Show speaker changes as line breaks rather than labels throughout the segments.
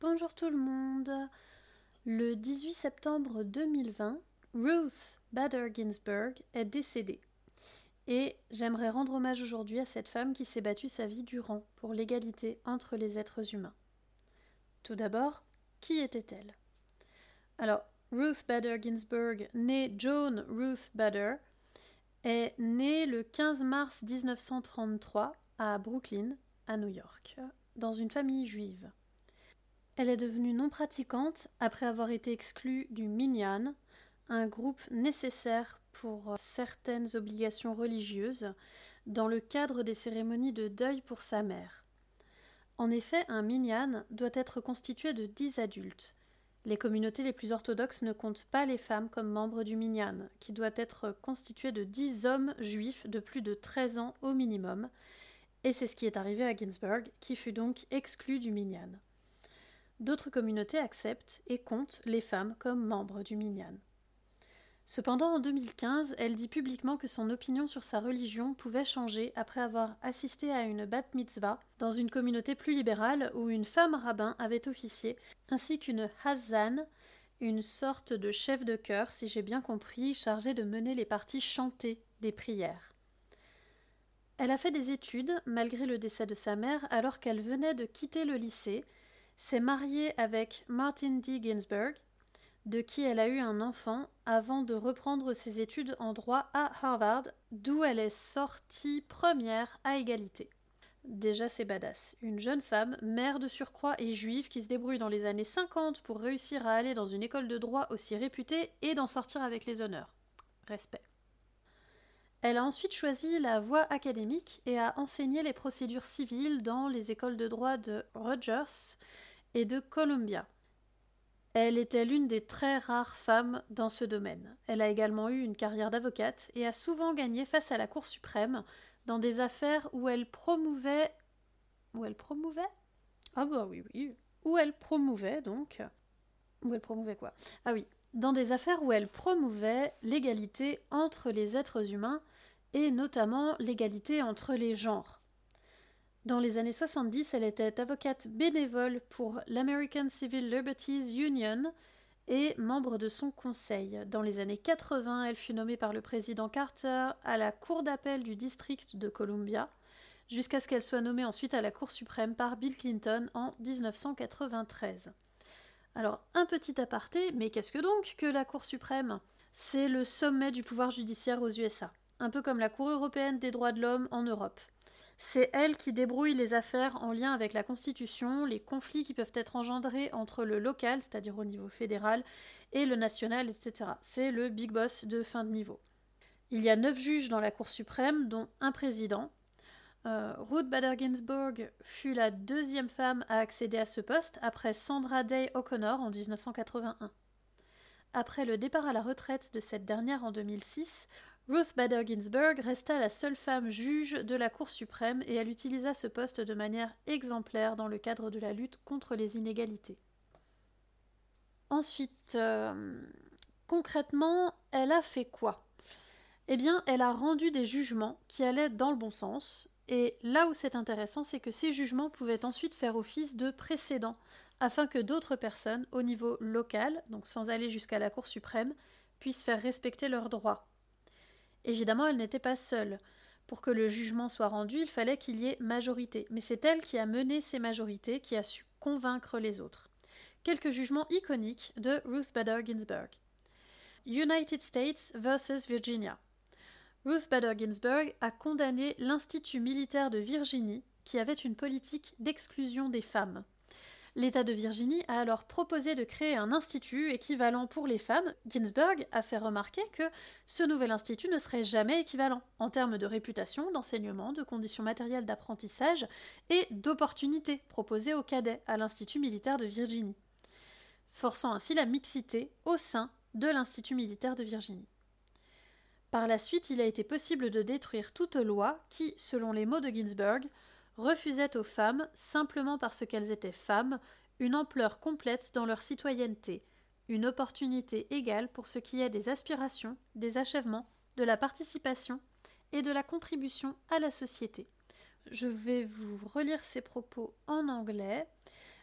Bonjour tout le monde. Le 18 septembre 2020, Ruth Bader Ginsburg est décédée. Et j'aimerais rendre hommage aujourd'hui à cette femme qui s'est battue sa vie durant pour l'égalité entre les êtres humains. Tout d'abord, qui était-elle? Alors, Ruth Bader Ginsburg, née Joan Ruth Bader, est née le 15 mars 1933 à Brooklyn, à New York, dans une famille juive. Elle est devenue non pratiquante après avoir été exclue du Minyan, un groupe nécessaire pour certaines obligations religieuses dans le cadre des cérémonies de deuil pour sa mère. En effet, un minyan doit être constitué de dix adultes. Les communautés les plus orthodoxes ne comptent pas les femmes comme membres du minyan, qui doit être constitué de dix hommes juifs de plus de treize ans au minimum, et c'est ce qui est arrivé à Ginsburg, qui fut donc exclu du minyan. D'autres communautés acceptent et comptent les femmes comme membres du minyan. Cependant, en 2015, elle dit publiquement que son opinion sur sa religion pouvait changer après avoir assisté à une bat mitzvah dans une communauté plus libérale où une femme rabbin avait officié, ainsi qu'une hazan, une sorte de chef de chœur, si j'ai bien compris, chargé de mener les parties chantées des prières. Elle a fait des études, malgré le décès de sa mère, alors qu'elle venait de quitter le lycée, s'est mariée avec Martin D. Ginsburg, de qui elle a eu un enfant avant de reprendre ses études en droit à Harvard, d'où elle est sortie première à égalité. Déjà c'est badass. Une jeune femme, mère de surcroît et juive qui se débrouille dans les années 50 pour réussir à aller dans une école de droit aussi réputée et d'en sortir avec les honneurs. Respect. Elle a ensuite choisi la voie académique et a enseigné les procédures civiles dans les écoles de droit de Rogers et de Columbia. Elle était l'une des très rares femmes dans ce domaine. Elle a également eu une carrière d'avocate et a souvent gagné face à la Cour suprême dans des affaires où elle promouvait. Où elle promouvait? Ah bah oui, oui. Où elle promouvait donc. Où elle promouvait quoi? Ah oui. Dans des affaires où elle promouvait l'égalité entre les êtres humains et notamment l'égalité entre les genres. Dans les années 70, elle était avocate bénévole pour l'American Civil Liberties Union et membre de son conseil. Dans les années 80, elle fut nommée par le président Carter à la Cour d'appel du district de Columbia, jusqu'à ce qu'elle soit nommée ensuite à la Cour suprême par Bill Clinton en 1993. Alors, un petit aparté, mais qu'est-ce que donc que la Cour suprême? C'est le sommet du pouvoir judiciaire aux USA, un peu comme la Cour européenne des droits de l'homme en Europe. C'est elle qui débrouille les affaires en lien avec la Constitution, les conflits qui peuvent être engendrés entre le local, c'est-à-dire au niveau fédéral, et le national, etc. C'est le big boss de fin de niveau. Il y a neuf juges dans la Cour suprême, dont un président. Euh, Ruth Bader Ginsburg fut la deuxième femme à accéder à ce poste après Sandra Day O'Connor en 1981. Après le départ à la retraite de cette dernière en 2006, Ruth Bader Ginsburg resta la seule femme juge de la Cour suprême et elle utilisa ce poste de manière exemplaire dans le cadre de la lutte contre les inégalités. Ensuite, euh, concrètement, elle a fait quoi? Eh bien, elle a rendu des jugements qui allaient dans le bon sens, et là où c'est intéressant, c'est que ces jugements pouvaient ensuite faire office de précédent, afin que d'autres personnes, au niveau local, donc sans aller jusqu'à la Cour suprême, puissent faire respecter leurs droits. Évidemment, elle n'était pas seule. Pour que le jugement soit rendu, il fallait qu'il y ait majorité. Mais c'est elle qui a mené ces majorités, qui a su convaincre les autres. Quelques jugements iconiques de Ruth Bader Ginsburg. United States versus Virginia. Ruth Bader Ginsburg a condamné l'Institut militaire de Virginie, qui avait une politique d'exclusion des femmes. L'État de Virginie a alors proposé de créer un institut équivalent pour les femmes. Ginsburg a fait remarquer que ce nouvel institut ne serait jamais équivalent en termes de réputation, d'enseignement, de conditions matérielles d'apprentissage et d'opportunités proposées aux cadets à l'Institut militaire de Virginie, forçant ainsi la mixité au sein de l'Institut militaire de Virginie. Par la suite, il a été possible de détruire toute loi qui, selon les mots de Ginsburg, refusait aux femmes, simplement parce qu'elles étaient femmes, une ampleur complète dans leur citoyenneté, une opportunité égale pour ce qui est des aspirations, des achèvements, de la participation et de la contribution à la société. Je vais vous relire ces propos en anglais.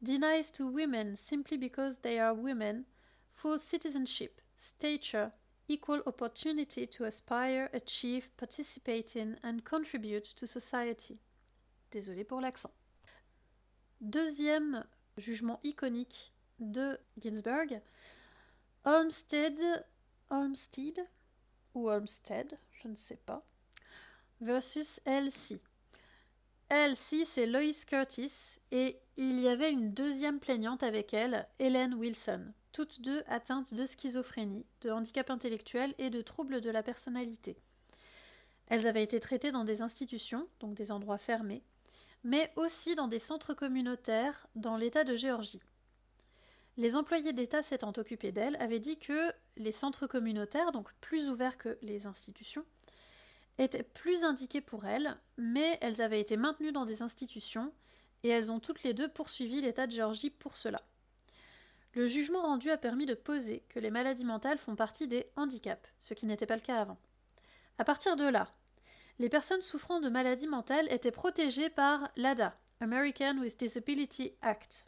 denies to women simply because they are women full citizenship, stature, equal opportunity to aspire, achieve, participate in and contribute to society. Désolé pour l'accent. Deuxième jugement iconique de Ginsburg, Olmsted, Olmsted ou Olmsted, je ne sais pas, versus Elsie. Elsie, c'est Lois Curtis et il y avait une deuxième plaignante avec elle, Helen Wilson toutes deux atteintes de schizophrénie, de handicap intellectuel et de troubles de la personnalité. Elles avaient été traitées dans des institutions, donc des endroits fermés, mais aussi dans des centres communautaires dans l'État de Géorgie. Les employés d'État s'étant occupés d'elles avaient dit que les centres communautaires, donc plus ouverts que les institutions, étaient plus indiqués pour elles, mais elles avaient été maintenues dans des institutions et elles ont toutes les deux poursuivi l'État de Géorgie pour cela. Le jugement rendu a permis de poser que les maladies mentales font partie des handicaps, ce qui n'était pas le cas avant. À partir de là, les personnes souffrant de maladies mentales étaient protégées par l'ADA, American with Disability Act,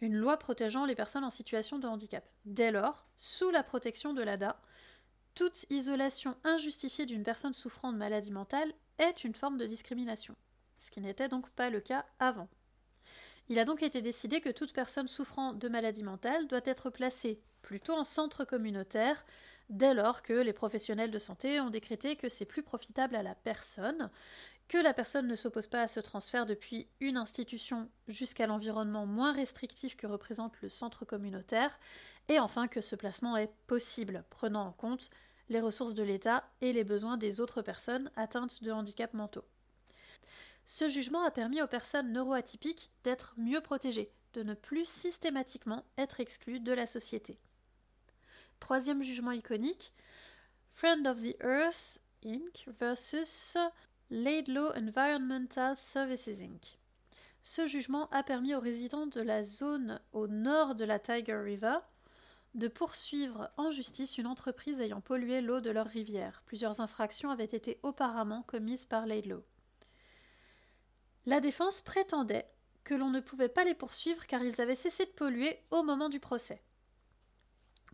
une loi protégeant les personnes en situation de handicap. Dès lors, sous la protection de l'ADA, toute isolation injustifiée d'une personne souffrant de maladie mentale est une forme de discrimination, ce qui n'était donc pas le cas avant. Il a donc été décidé que toute personne souffrant de maladie mentale doit être placée plutôt en centre communautaire dès lors que les professionnels de santé ont décrété que c'est plus profitable à la personne, que la personne ne s'oppose pas à ce transfert depuis une institution jusqu'à l'environnement moins restrictif que représente le centre communautaire, et enfin que ce placement est possible, prenant en compte les ressources de l'État et les besoins des autres personnes atteintes de handicaps mentaux. Ce jugement a permis aux personnes neuroatypiques d'être mieux protégées, de ne plus systématiquement être exclues de la société. Troisième jugement iconique, Friend of the Earth Inc. versus Laidlaw Environmental Services Inc. Ce jugement a permis aux résidents de la zone au nord de la Tiger River de poursuivre en justice une entreprise ayant pollué l'eau de leur rivière. Plusieurs infractions avaient été auparavant commises par Laidlaw. La défense prétendait que l'on ne pouvait pas les poursuivre car ils avaient cessé de polluer au moment du procès.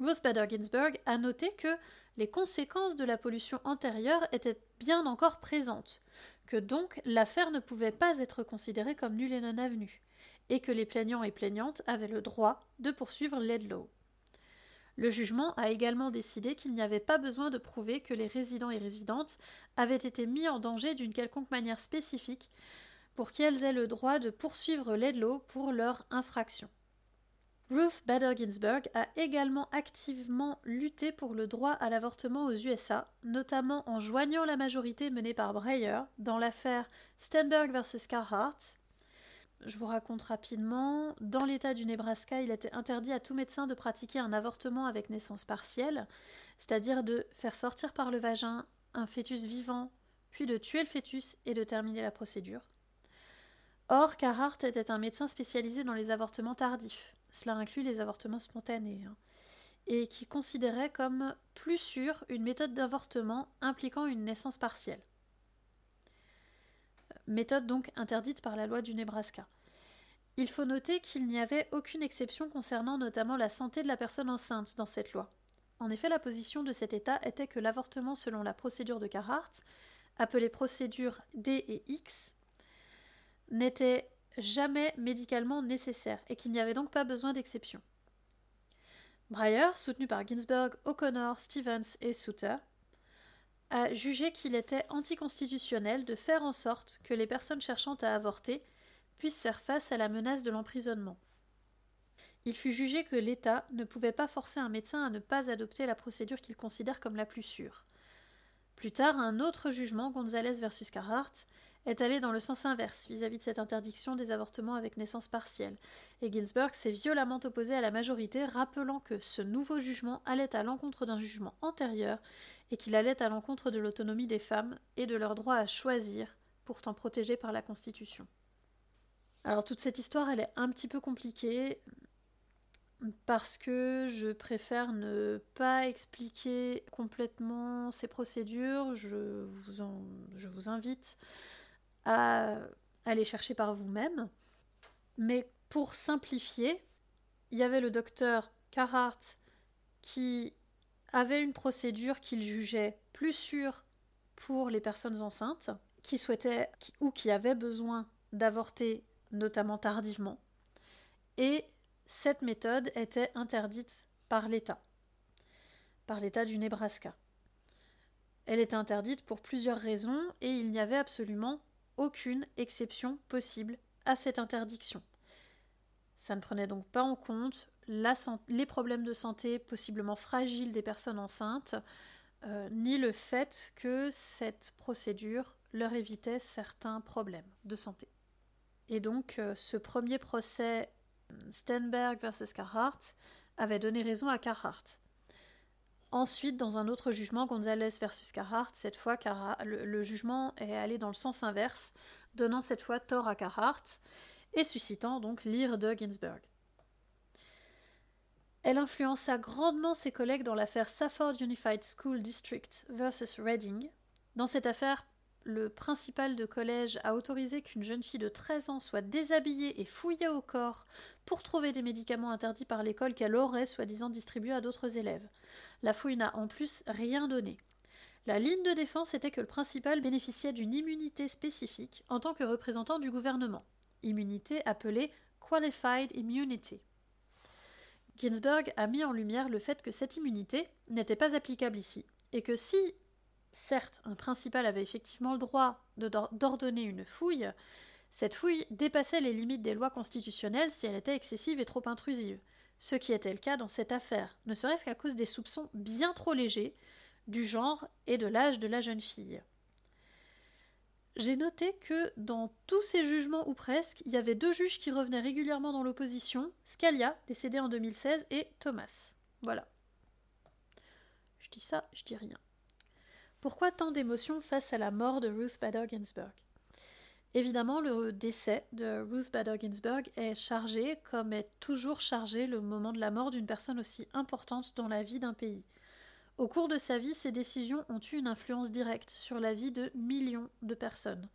Ruth Bader Ginsburg a noté que les conséquences de la pollution antérieure étaient bien encore présentes, que donc l'affaire ne pouvait pas être considérée comme nulle et non avenue, et que les plaignants et plaignantes avaient le droit de poursuivre Ledlow. Le jugement a également décidé qu'il n'y avait pas besoin de prouver que les résidents et résidentes avaient été mis en danger d'une quelconque manière spécifique pour qu'elles aient le droit de poursuivre Ledlow pour leur infraction. Ruth Bader Ginsburg a également activement lutté pour le droit à l'avortement aux USA, notamment en joignant la majorité menée par Breyer dans l'affaire Stenberg versus Carhart. Je vous raconte rapidement. Dans l'État du Nebraska, il était interdit à tout médecin de pratiquer un avortement avec naissance partielle, c'est-à-dire de faire sortir par le vagin un fœtus vivant, puis de tuer le fœtus et de terminer la procédure. Or, Carhart était un médecin spécialisé dans les avortements tardifs, cela inclut les avortements spontanés, hein, et qui considérait comme plus sûre une méthode d'avortement impliquant une naissance partielle. Méthode donc interdite par la loi du Nebraska. Il faut noter qu'il n'y avait aucune exception concernant notamment la santé de la personne enceinte dans cette loi. En effet, la position de cet État était que l'avortement selon la procédure de Carhart, appelée procédure D et X, n'était jamais médicalement nécessaire et qu'il n'y avait donc pas besoin d'exception. Breyer, soutenu par Ginsburg, O'Connor, Stevens et Souter, a jugé qu'il était anticonstitutionnel de faire en sorte que les personnes cherchant à avorter puissent faire face à la menace de l'emprisonnement. Il fut jugé que l'État ne pouvait pas forcer un médecin à ne pas adopter la procédure qu'il considère comme la plus sûre. Plus tard, un autre jugement, Gonzalez versus Carhart, est allé dans le sens inverse vis-à-vis de cette interdiction des avortements avec naissance partielle, et Ginsburg s'est violemment opposé à la majorité, rappelant que ce nouveau jugement allait à l'encontre d'un jugement antérieur et qu'il allait à l'encontre de l'autonomie des femmes et de leur droit à choisir, pourtant protégé par la Constitution. Alors toute cette histoire, elle est un petit peu compliquée parce que je préfère ne pas expliquer complètement ces procédures. Je vous, je vous invite à aller chercher par vous-même. Mais Pour simplifier, il y avait le docteur Carhart qui avait une procédure qu'il jugeait plus sûre pour les personnes enceintes qui souhaitaient ou qui avaient besoin d'avorter, notamment tardivement. Et cette méthode était interdite par l'État, par l'État du Nebraska. Elle était interdite pour plusieurs raisons et il n'y avait absolument aucune exception possible à cette interdiction. Ça ne prenait donc pas en compte les problèmes de santé possiblement fragiles des personnes enceintes, euh, ni le fait que cette procédure leur évitait certains problèmes de santé. Et donc euh, ce premier procès Stenberg versus Carhart avait donné raison à Carhart. Ensuite, dans un autre jugement, Gonzalez versus Carhart, cette fois le, jugement est allé dans le sens inverse, donnant cette fois tort à Carhart et suscitant donc l'ire de Ginsburg. Elle influença grandement ses collègues dans l'affaire Safford Unified School District versus Reading. Dans cette affaire, le principal de collège a autorisé qu'une jeune fille de 13 ans soit déshabillée et fouillée au corps pour trouver des médicaments interdits par l'école qu'elle aurait soi-disant distribués à d'autres élèves. La fouille n'a en plus rien donné. La ligne de défense était que le principal bénéficiait d'une immunité spécifique en tant que représentant du gouvernement, immunité appelée Qualified Immunity. Ginsburg a mis en lumière le fait que cette immunité n'était pas applicable ici, et que si, certes, un principal avait effectivement le droit d'ordonner une fouille, cette fouille dépassait les limites des lois constitutionnelles si elle était excessive et trop intrusive, ce qui était le cas dans cette affaire, ne serait-ce qu'à cause des soupçons bien trop légers du genre et de l'âge de la jeune fille j'ai noté que dans tous ces jugements ou presque, il y avait deux juges qui revenaient régulièrement dans l'opposition, Scalia, décédé en 2016, et Thomas. Voilà. Je dis ça, je dis rien. Pourquoi tant d'émotions face à la mort de Ruth Bader Ginsburg? Évidemment, le décès de Ruth Bader Ginsburg est chargé, comme est toujours chargé le moment de la mort d'une personne aussi importante dans la vie d'un pays. Au cours de sa vie, ses décisions ont eu une influence directe sur la vie de millions de personnes.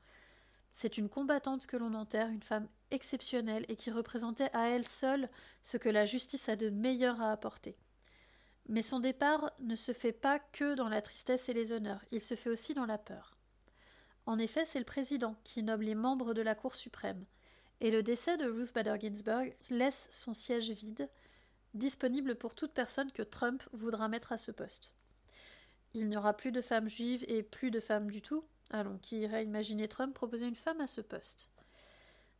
C'est une combattante que l'on enterre, une femme exceptionnelle et qui représentait à elle seule ce que la justice a de meilleur à apporter. Mais son départ ne se fait pas que dans la tristesse et les honneurs, il se fait aussi dans la peur. En effet, c'est le président qui nomme les membres de la Cour suprême, et le décès de Ruth Bader Ginsburg laisse son siège vide, disponible pour toute personne que Trump voudra mettre à ce poste. Il n'y aura plus de femmes juives et plus de femmes du tout. Allons, qui irait imaginer Trump proposer une femme à ce poste?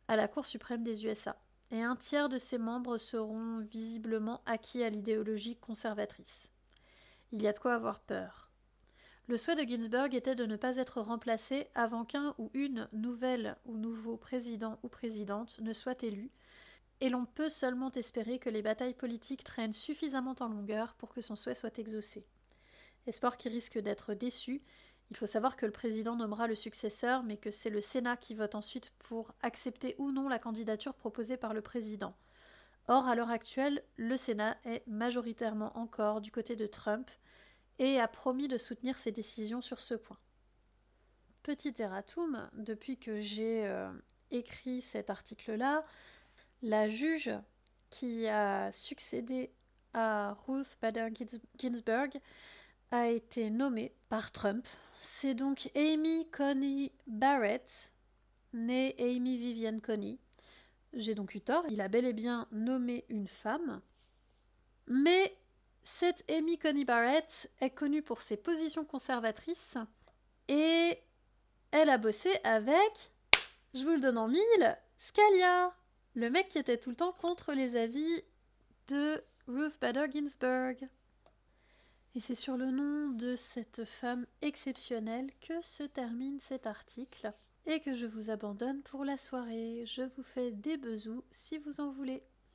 À la Cour suprême des USA. Et un tiers de ses membres seront visiblement acquis à l'idéologie conservatrice. Il y a de quoi avoir peur. Le souhait de Ginsburg était de ne pas être remplacé avant qu'un ou une nouvelle ou nouveau président ou présidente ne soit élu, et l'on peut seulement espérer que les batailles politiques traînent suffisamment en longueur pour que son souhait soit exaucé. Espoir qui risque d'être déçu. Il faut savoir que le président nommera le successeur, mais que c'est le Sénat qui vote ensuite pour accepter ou non la candidature proposée par le président. Or, à l'heure actuelle, le Sénat est majoritairement encore du côté de Trump et a promis de soutenir ses décisions sur ce point. Petit erratum, depuis que j'ai euh, écrit cet article-là, la juge qui a succédé à Ruth Bader Ginsburg a été nommée par Trump. C'est donc Amy Coney Barrett, née Amy Vivian Coney. J'ai donc eu tort, il a bel et bien nommé une femme. Mais cette Amy Coney Barrett est connue pour ses positions conservatrices et elle a bossé avec, je vous le donne en mille, Scalia, le mec qui était tout le temps contre les avis de Ruth Bader Ginsburg. Et c'est sur le nom de cette femme exceptionnelle que se termine cet article et que je vous abandonne pour la soirée. Je vous fais des besous si vous en voulez.